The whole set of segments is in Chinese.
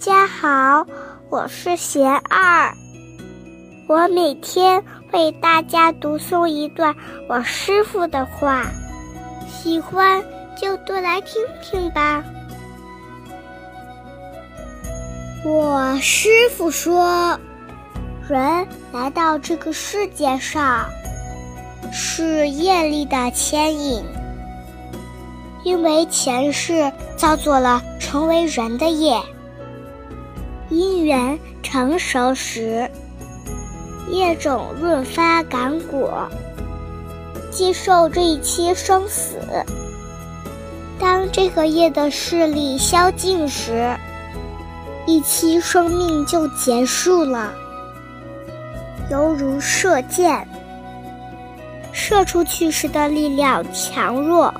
家好，我是贤二，我每天为大家读诵一段我师傅的话，喜欢就多来听听吧。我师傅说，人来到这个世界上是业力的牵引，因为前世造作了成为人的业。因缘成熟时，业种润发感果，接受这一期生死。当这个业的势力消尽时，一期生命就结束了。犹如射箭，射出去时的力量强弱，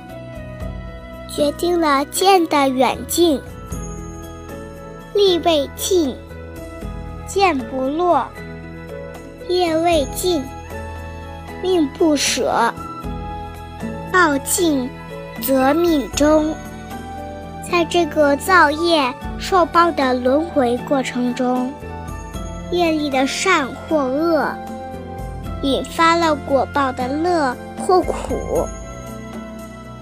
决定了箭的远近。力未尽，剑不落；业未尽，命不舍。报尽则命终。在这个造业受报的轮回过程中，业力的善或恶，引发了果报的乐或苦。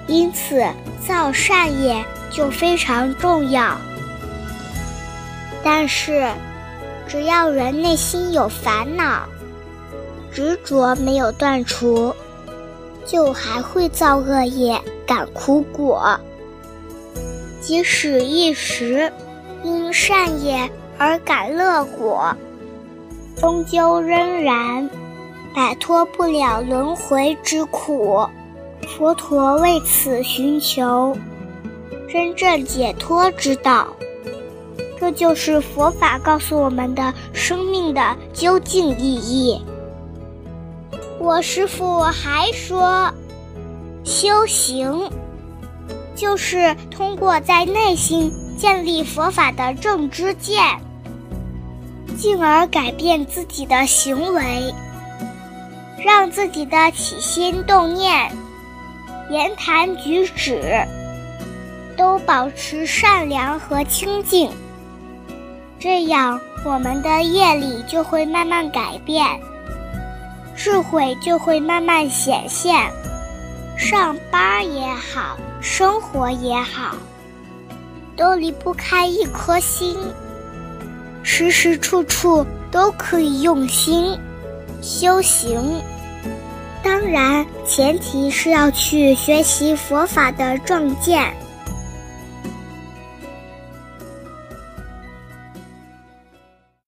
因此，造善业就非常重要。但是，只要人内心有烦恼、执着没有断除，就还会造恶业、感苦果。即使一时因善业而感乐果，终究仍然摆脱不了轮回之苦。佛陀为此寻求真正解脱之道。这就是佛法告诉我们的生命的究竟意义。我师父还说，修行就是通过在内心建立佛法的正知见，进而改变自己的行为，让自己的起心动念、言谈举止都保持善良和清净。这样，我们的业力就会慢慢改变，智慧就会慢慢显现。上班也好，生活也好，都离不开一颗心，时时处处都可以用心修行。当然，前提是要去学习佛法的正见。